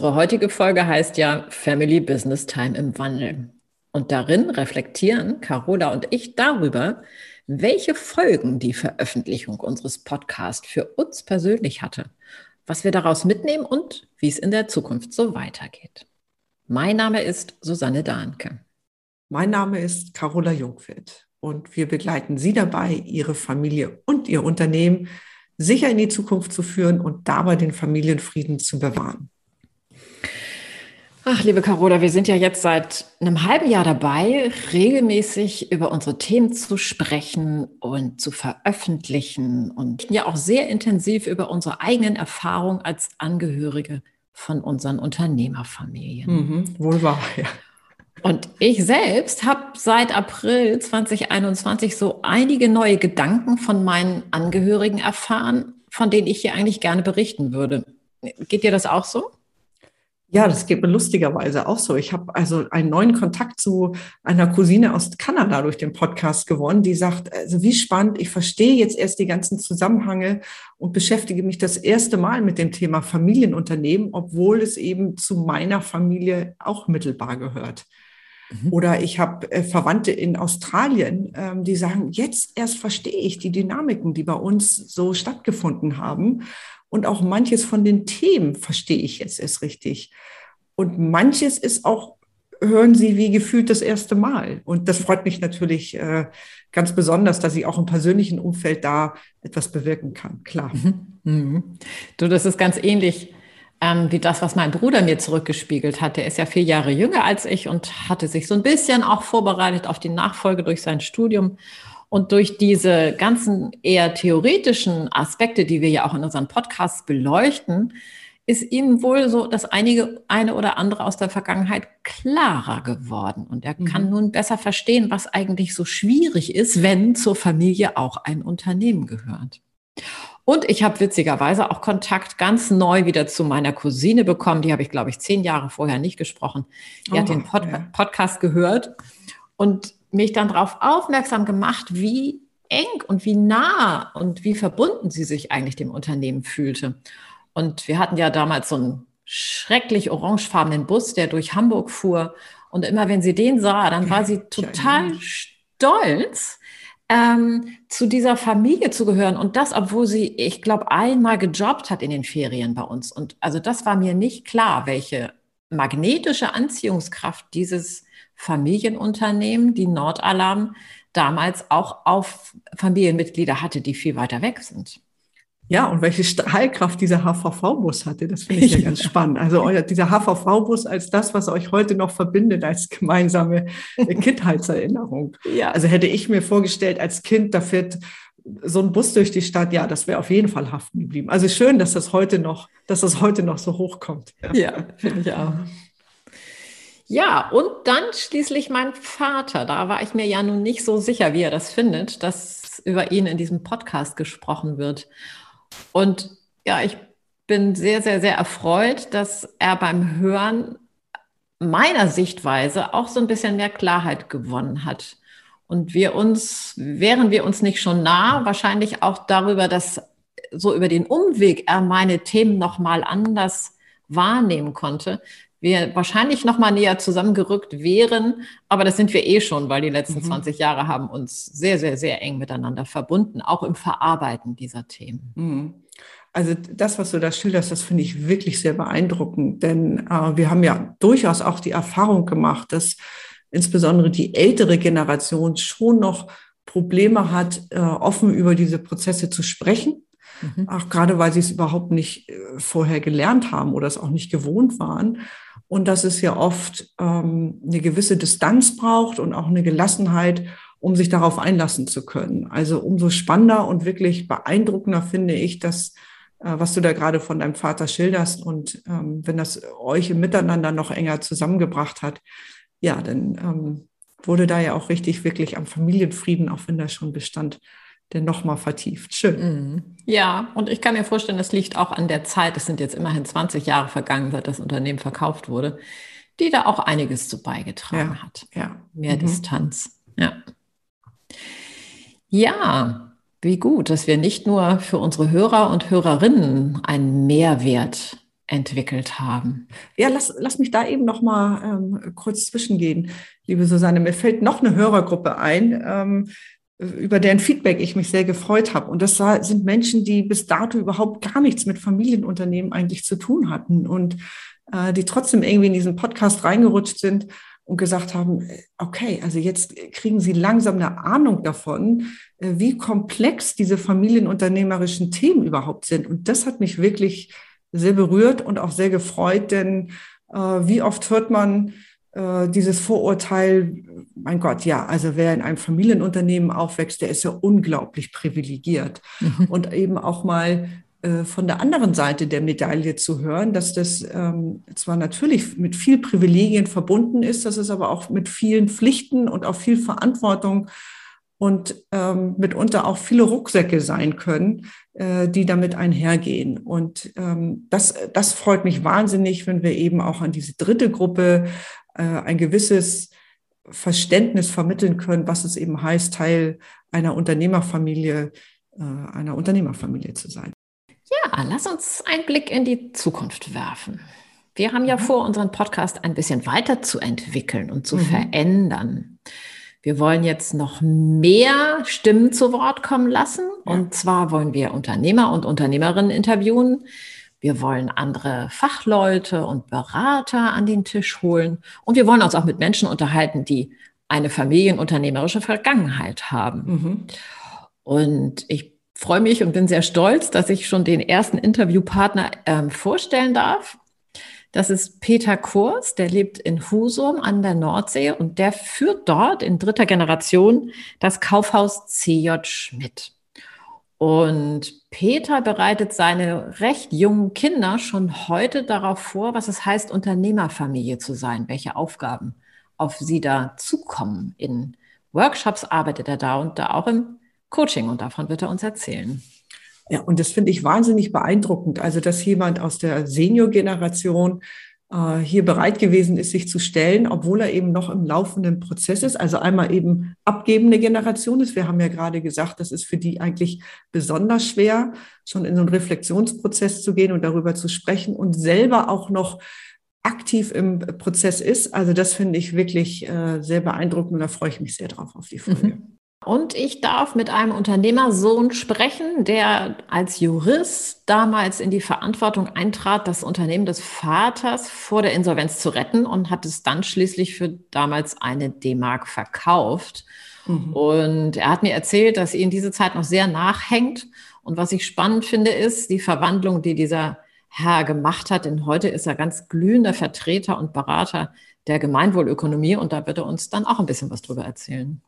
Unsere heutige Folge heißt ja Family Business Time im Wandel. Und darin reflektieren Carola und ich darüber, welche Folgen die Veröffentlichung unseres Podcasts für uns persönlich hatte, was wir daraus mitnehmen und wie es in der Zukunft so weitergeht. Mein Name ist Susanne Dahnke. Mein Name ist Carola Jungfeld und wir begleiten Sie dabei, Ihre Familie und Ihr Unternehmen sicher in die Zukunft zu führen und dabei den Familienfrieden zu bewahren. Ach, liebe Carola, wir sind ja jetzt seit einem halben Jahr dabei, regelmäßig über unsere Themen zu sprechen und zu veröffentlichen und ja auch sehr intensiv über unsere eigenen Erfahrungen als Angehörige von unseren Unternehmerfamilien. Mhm, wohl wahr, ja. Und ich selbst habe seit April 2021 so einige neue Gedanken von meinen Angehörigen erfahren, von denen ich hier eigentlich gerne berichten würde. Geht dir das auch so? Ja, das geht mir lustigerweise auch so. Ich habe also einen neuen Kontakt zu einer Cousine aus Kanada durch den Podcast gewonnen, die sagt, also wie spannend, ich verstehe jetzt erst die ganzen Zusammenhänge und beschäftige mich das erste Mal mit dem Thema Familienunternehmen, obwohl es eben zu meiner Familie auch mittelbar gehört. Mhm. Oder ich habe äh, Verwandte in Australien, ähm, die sagen, jetzt erst verstehe ich die Dynamiken, die bei uns so stattgefunden haben. Und auch manches von den Themen verstehe ich jetzt erst richtig. Und manches ist auch, hören Sie wie gefühlt das erste Mal. Und das freut mich natürlich äh, ganz besonders, dass ich auch im persönlichen Umfeld da etwas bewirken kann. Klar. Mhm. Mhm. Du, das ist ganz ähnlich ähm, wie das, was mein Bruder mir zurückgespiegelt hat. Der ist ja vier Jahre jünger als ich und hatte sich so ein bisschen auch vorbereitet auf die Nachfolge durch sein Studium. Und durch diese ganzen eher theoretischen Aspekte, die wir ja auch in unseren Podcasts beleuchten, ist ihm wohl so das einige, eine oder andere aus der Vergangenheit klarer geworden. Und er kann mhm. nun besser verstehen, was eigentlich so schwierig ist, wenn zur Familie auch ein Unternehmen gehört. Und ich habe witzigerweise auch Kontakt ganz neu wieder zu meiner Cousine bekommen. Die habe ich, glaube ich, zehn Jahre vorher nicht gesprochen. Die oh, hat den Pod ja. Podcast gehört und mich dann darauf aufmerksam gemacht, wie eng und wie nah und wie verbunden sie sich eigentlich dem Unternehmen fühlte. Und wir hatten ja damals so einen schrecklich orangefarbenen Bus, der durch Hamburg fuhr. Und immer wenn sie den sah, dann war sie total stolz, ähm, zu dieser Familie zu gehören. Und das, obwohl sie, ich glaube, einmal gejobbt hat in den Ferien bei uns. Und also das war mir nicht klar, welche magnetische Anziehungskraft dieses Familienunternehmen, die Nordalarm, damals auch auf Familienmitglieder hatte, die viel weiter weg sind. Ja, und welche Strahlkraft dieser HVV-Bus hatte, das finde ich ja, ja ganz spannend. Also euer, dieser HVV-Bus als das, was euch heute noch verbindet als gemeinsame Kindheitserinnerung. Ja. Also hätte ich mir vorgestellt, als Kind, da fährt so ein Bus durch die Stadt, ja, das wäre auf jeden Fall haften geblieben. Also schön, dass das heute noch, dass das heute noch so hochkommt. Ja, ja finde ich auch. Ja, und dann schließlich mein Vater. Da war ich mir ja nun nicht so sicher, wie er das findet, dass über ihn in diesem Podcast gesprochen wird. Und ja, ich bin sehr, sehr, sehr erfreut, dass er beim Hören meiner Sichtweise auch so ein bisschen mehr Klarheit gewonnen hat. Und wir uns, wären wir uns nicht schon nah, wahrscheinlich auch darüber, dass so über den Umweg er meine Themen nochmal anders wahrnehmen konnte, wir wahrscheinlich noch mal näher zusammengerückt wären, aber das sind wir eh schon, weil die letzten mhm. 20 Jahre haben uns sehr, sehr, sehr eng miteinander verbunden, auch im Verarbeiten dieser Themen. Mhm. Also das, was du da schilderst, das finde ich wirklich sehr beeindruckend, denn äh, wir haben ja durchaus auch die Erfahrung gemacht, dass insbesondere die ältere Generation schon noch Probleme hat, äh, offen über diese Prozesse zu sprechen. Mhm. Auch gerade, weil sie es überhaupt nicht äh, vorher gelernt haben oder es auch nicht gewohnt waren und dass es ja oft ähm, eine gewisse Distanz braucht und auch eine Gelassenheit, um sich darauf einlassen zu können. Also umso spannender und wirklich beeindruckender finde ich, dass äh, was du da gerade von deinem Vater schilderst. Und ähm, wenn das euch im Miteinander noch enger zusammengebracht hat, ja, dann ähm, wurde da ja auch richtig wirklich am Familienfrieden, auch wenn das schon bestand, denn nochmal vertieft. Schön. Mhm. Ja, und ich kann mir vorstellen, das liegt auch an der Zeit, es sind jetzt immerhin 20 Jahre vergangen, seit das Unternehmen verkauft wurde, die da auch einiges zu beigetragen ja, hat. Ja. Mehr mhm. Distanz. Ja. Ja, wie gut, dass wir nicht nur für unsere Hörer und Hörerinnen einen Mehrwert entwickelt haben. Ja, lass, lass mich da eben noch mal ähm, kurz zwischengehen, liebe Susanne. Mir fällt noch eine Hörergruppe ein, ähm, über deren Feedback ich mich sehr gefreut habe. Und das sind Menschen, die bis dato überhaupt gar nichts mit Familienunternehmen eigentlich zu tun hatten und äh, die trotzdem irgendwie in diesen Podcast reingerutscht sind und gesagt haben, okay, also jetzt kriegen sie langsam eine Ahnung davon, äh, wie komplex diese familienunternehmerischen Themen überhaupt sind. Und das hat mich wirklich sehr berührt und auch sehr gefreut, denn äh, wie oft hört man äh, dieses Vorurteil, mein Gott, ja, also wer in einem Familienunternehmen aufwächst, der ist ja unglaublich privilegiert. Mhm. Und eben auch mal äh, von der anderen Seite der Medaille zu hören, dass das ähm, zwar natürlich mit viel Privilegien verbunden ist, dass es aber auch mit vielen Pflichten und auch viel Verantwortung und ähm, mitunter auch viele Rucksäcke sein können, äh, die damit einhergehen. Und ähm, das, das freut mich wahnsinnig, wenn wir eben auch an diese dritte Gruppe äh, ein gewisses Verständnis vermitteln können, was es eben heißt, Teil einer Unternehmerfamilie, äh, einer Unternehmerfamilie zu sein. Ja, lass uns einen Blick in die Zukunft werfen. Wir haben ja mhm. vor, unseren Podcast ein bisschen weiterzuentwickeln und zu mhm. verändern. Wir wollen jetzt noch mehr Stimmen zu Wort kommen lassen. Und zwar wollen wir Unternehmer und Unternehmerinnen interviewen. Wir wollen andere Fachleute und Berater an den Tisch holen. Und wir wollen uns auch mit Menschen unterhalten, die eine familienunternehmerische Vergangenheit haben. Mhm. Und ich freue mich und bin sehr stolz, dass ich schon den ersten Interviewpartner äh, vorstellen darf. Das ist Peter Kurs, der lebt in Husum an der Nordsee und der führt dort in dritter Generation das Kaufhaus CJ Schmidt. Und Peter bereitet seine recht jungen Kinder schon heute darauf vor, was es heißt, Unternehmerfamilie zu sein, welche Aufgaben auf sie da zukommen. In Workshops arbeitet er da und da auch im Coaching und davon wird er uns erzählen. Ja, und das finde ich wahnsinnig beeindruckend. Also, dass jemand aus der Senior-Generation hier bereit gewesen ist, sich zu stellen, obwohl er eben noch im laufenden Prozess ist. Also einmal eben abgebende Generation ist. Wir haben ja gerade gesagt, das ist für die eigentlich besonders schwer, schon in so einen Reflexionsprozess zu gehen und darüber zu sprechen und selber auch noch aktiv im Prozess ist. Also das finde ich wirklich äh, sehr beeindruckend und da freue ich mich sehr drauf auf die Folge. Mhm. Und ich darf mit einem Unternehmersohn sprechen, der als Jurist damals in die Verantwortung eintrat, das Unternehmen des Vaters vor der Insolvenz zu retten und hat es dann schließlich für damals eine D-Mark verkauft. Mhm. Und er hat mir erzählt, dass ihm diese Zeit noch sehr nachhängt. Und was ich spannend finde, ist die Verwandlung, die dieser Herr gemacht hat. Denn heute ist er ganz glühender Vertreter und Berater der Gemeinwohlökonomie. Und da wird er uns dann auch ein bisschen was drüber erzählen.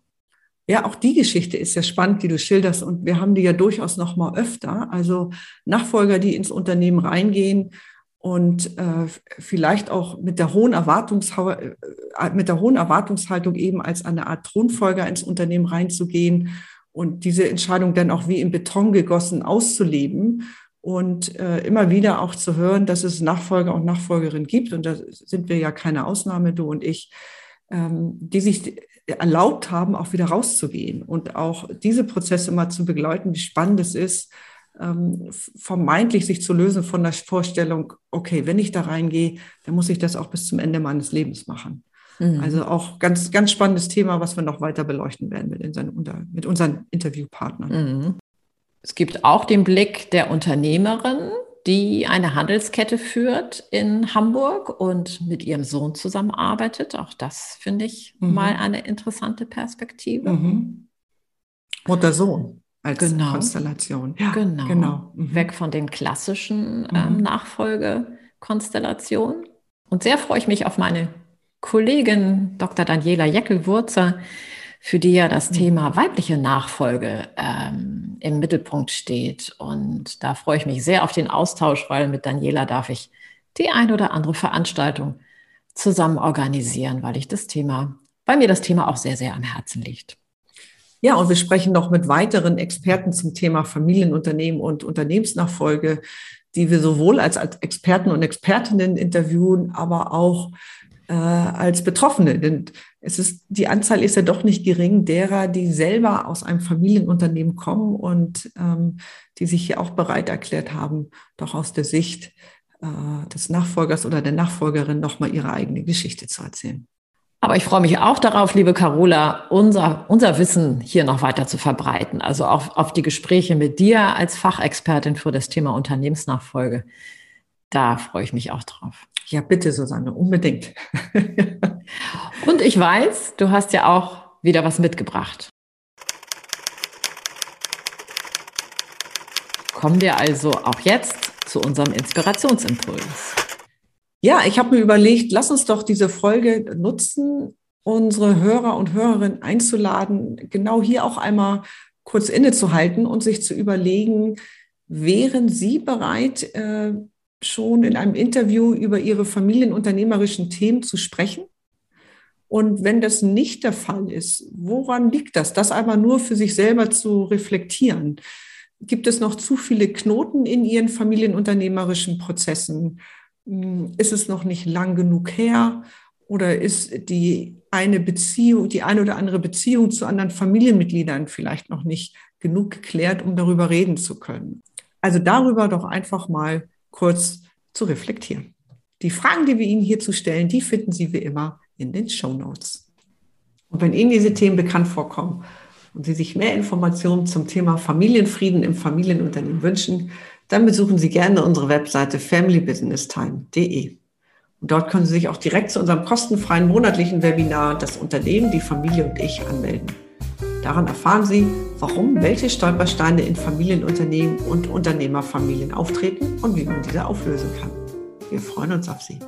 Ja, auch die Geschichte ist ja spannend, die du schilderst. Und wir haben die ja durchaus noch mal öfter. Also Nachfolger, die ins Unternehmen reingehen und äh, vielleicht auch mit der hohen Erwartungshaltung, äh, mit der hohen Erwartungshaltung eben als eine Art Thronfolger ins Unternehmen reinzugehen und diese Entscheidung dann auch wie in Beton gegossen auszuleben und äh, immer wieder auch zu hören, dass es Nachfolger und Nachfolgerinnen gibt. Und da sind wir ja keine Ausnahme, du und ich, ähm, die sich erlaubt haben, auch wieder rauszugehen und auch diese Prozesse mal zu begleiten, wie spannend es ist, ähm, vermeintlich sich zu lösen von der Vorstellung, okay, wenn ich da reingehe, dann muss ich das auch bis zum Ende meines Lebens machen. Mhm. Also auch ganz, ganz spannendes Thema, was wir noch weiter beleuchten werden mit unseren, mit unseren Interviewpartnern. Mhm. Es gibt auch den Blick der Unternehmerin, die eine Handelskette führt in Hamburg und mit ihrem Sohn zusammenarbeitet. Auch das finde ich mhm. mal eine interessante Perspektive. Mhm. Mutter-Sohn als genau. Konstellation. Ja, genau. genau. Mhm. Weg von den klassischen ähm, mhm. Nachfolgekonstellationen. Und sehr freue ich mich auf meine Kollegin Dr. Daniela Jeckel-Wurzer, für die ja das Thema weibliche Nachfolge ähm, im Mittelpunkt steht. Und da freue ich mich sehr auf den Austausch, weil mit Daniela darf ich die ein oder andere Veranstaltung zusammen organisieren, weil ich das Thema, weil mir das Thema auch sehr, sehr am Herzen liegt. Ja, und wir sprechen noch mit weiteren Experten zum Thema Familienunternehmen und Unternehmensnachfolge, die wir sowohl als, Experten und Expertinnen interviewen, aber auch äh, als Betroffene. Denn es ist, die Anzahl ist ja doch nicht gering derer, die selber aus einem Familienunternehmen kommen und ähm, die sich hier auch bereit erklärt haben, doch aus der Sicht äh, des Nachfolgers oder der Nachfolgerin nochmal ihre eigene Geschichte zu erzählen. Aber ich freue mich auch darauf, liebe Carola, unser, unser Wissen hier noch weiter zu verbreiten. Also auch auf die Gespräche mit dir als Fachexpertin für das Thema Unternehmensnachfolge. Da freue ich mich auch drauf. Ja, bitte, Susanne, unbedingt. Und ich weiß, du hast ja auch wieder was mitgebracht. Kommen wir also auch jetzt zu unserem Inspirationsimpuls. Ja, ich habe mir überlegt, lass uns doch diese Folge nutzen, unsere Hörer und Hörerinnen einzuladen, genau hier auch einmal kurz innezuhalten und sich zu überlegen, wären Sie bereit, äh, schon in einem Interview über Ihre familienunternehmerischen Themen zu sprechen? Und wenn das nicht der Fall ist, woran liegt das? Das einmal nur für sich selber zu reflektieren. Gibt es noch zu viele Knoten in Ihren familienunternehmerischen Prozessen? Hm, ist es noch nicht lang genug her? Oder ist die eine Beziehung, die eine oder andere Beziehung zu anderen Familienmitgliedern vielleicht noch nicht genug geklärt, um darüber reden zu können? Also darüber doch einfach mal kurz zu reflektieren. Die Fragen, die wir Ihnen hierzu stellen, die finden Sie wie immer in den Show Notes. Und wenn Ihnen diese Themen bekannt vorkommen, und Sie sich mehr Informationen zum Thema Familienfrieden im Familienunternehmen wünschen, dann besuchen Sie gerne unsere Webseite familybusinesstime.de. Und dort können Sie sich auch direkt zu unserem kostenfreien monatlichen Webinar Das Unternehmen, die Familie und ich anmelden. Daran erfahren Sie, warum welche Stolpersteine in Familienunternehmen und Unternehmerfamilien auftreten und wie man diese auflösen kann. Wir freuen uns auf Sie.